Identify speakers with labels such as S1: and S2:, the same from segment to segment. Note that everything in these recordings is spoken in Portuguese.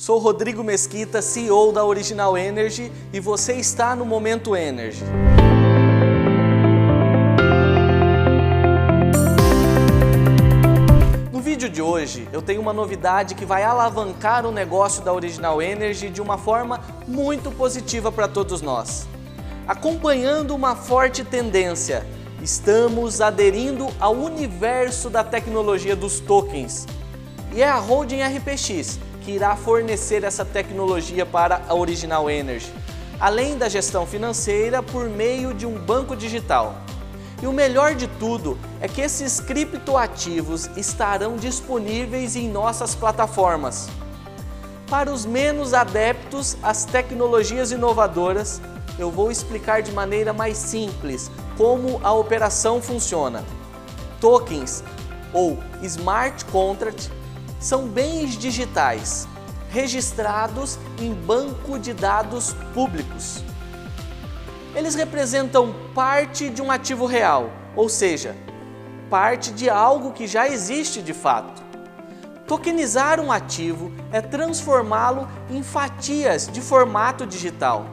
S1: Sou Rodrigo Mesquita, CEO da Original Energy e você está no Momento Energy. No vídeo de hoje eu tenho uma novidade que vai alavancar o negócio da Original Energy de uma forma muito positiva para todos nós. Acompanhando uma forte tendência, estamos aderindo ao universo da tecnologia dos tokens. E é a Holding RPX que irá fornecer essa tecnologia para a Original Energy, além da gestão financeira por meio de um banco digital. E o melhor de tudo é que esses criptoativos estarão disponíveis em nossas plataformas. Para os menos adeptos às tecnologias inovadoras, eu vou explicar de maneira mais simples como a operação funciona. Tokens ou smart contract são bens digitais registrados em banco de dados públicos. Eles representam parte de um ativo real, ou seja, parte de algo que já existe de fato. Tokenizar um ativo é transformá-lo em fatias de formato digital.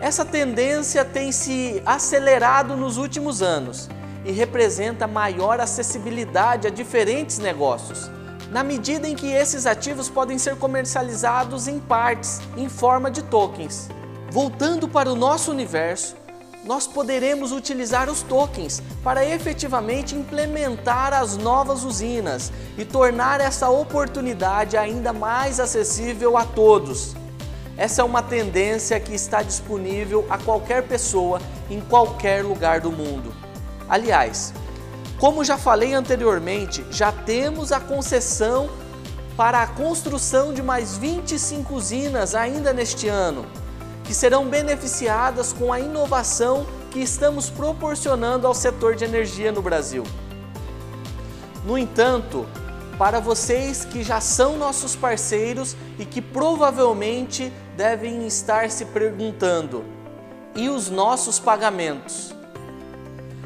S1: Essa tendência tem se acelerado nos últimos anos e representa maior acessibilidade a diferentes negócios na medida em que esses ativos podem ser comercializados em partes, em forma de tokens. Voltando para o nosso universo, nós poderemos utilizar os tokens para efetivamente implementar as novas usinas e tornar essa oportunidade ainda mais acessível a todos. Essa é uma tendência que está disponível a qualquer pessoa em qualquer lugar do mundo. Aliás, como já falei anteriormente, já temos a concessão para a construção de mais 25 usinas ainda neste ano, que serão beneficiadas com a inovação que estamos proporcionando ao setor de energia no Brasil. No entanto, para vocês que já são nossos parceiros e que provavelmente devem estar se perguntando: e os nossos pagamentos?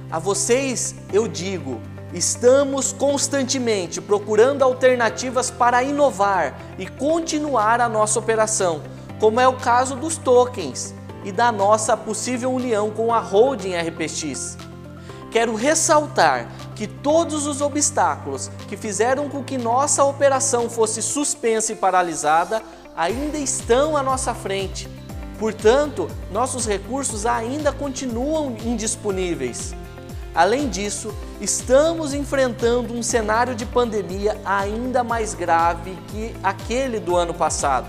S1: A vocês eu digo, estamos constantemente procurando alternativas para inovar e continuar a nossa operação, como é o caso dos tokens e da nossa possível união com a holding RPX. Quero ressaltar que todos os obstáculos que fizeram com que nossa operação fosse suspensa e paralisada ainda estão à nossa frente. Portanto, nossos recursos ainda continuam indisponíveis. Além disso, estamos enfrentando um cenário de pandemia ainda mais grave que aquele do ano passado.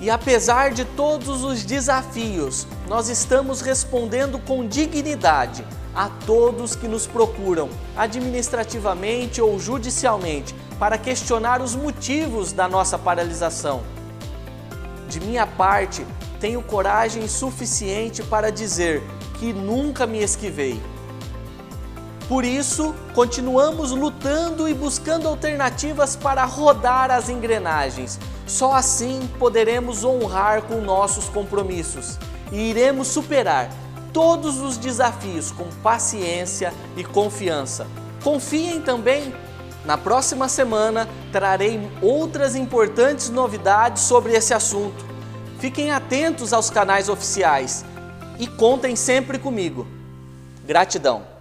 S1: E apesar de todos os desafios, nós estamos respondendo com dignidade a todos que nos procuram, administrativamente ou judicialmente, para questionar os motivos da nossa paralisação. De minha parte, tenho coragem suficiente para dizer que nunca me esquivei por isso, continuamos lutando e buscando alternativas para rodar as engrenagens. Só assim poderemos honrar com nossos compromissos e iremos superar todos os desafios com paciência e confiança. Confiem também! Na próxima semana trarei outras importantes novidades sobre esse assunto. Fiquem atentos aos canais oficiais e contem sempre comigo. Gratidão!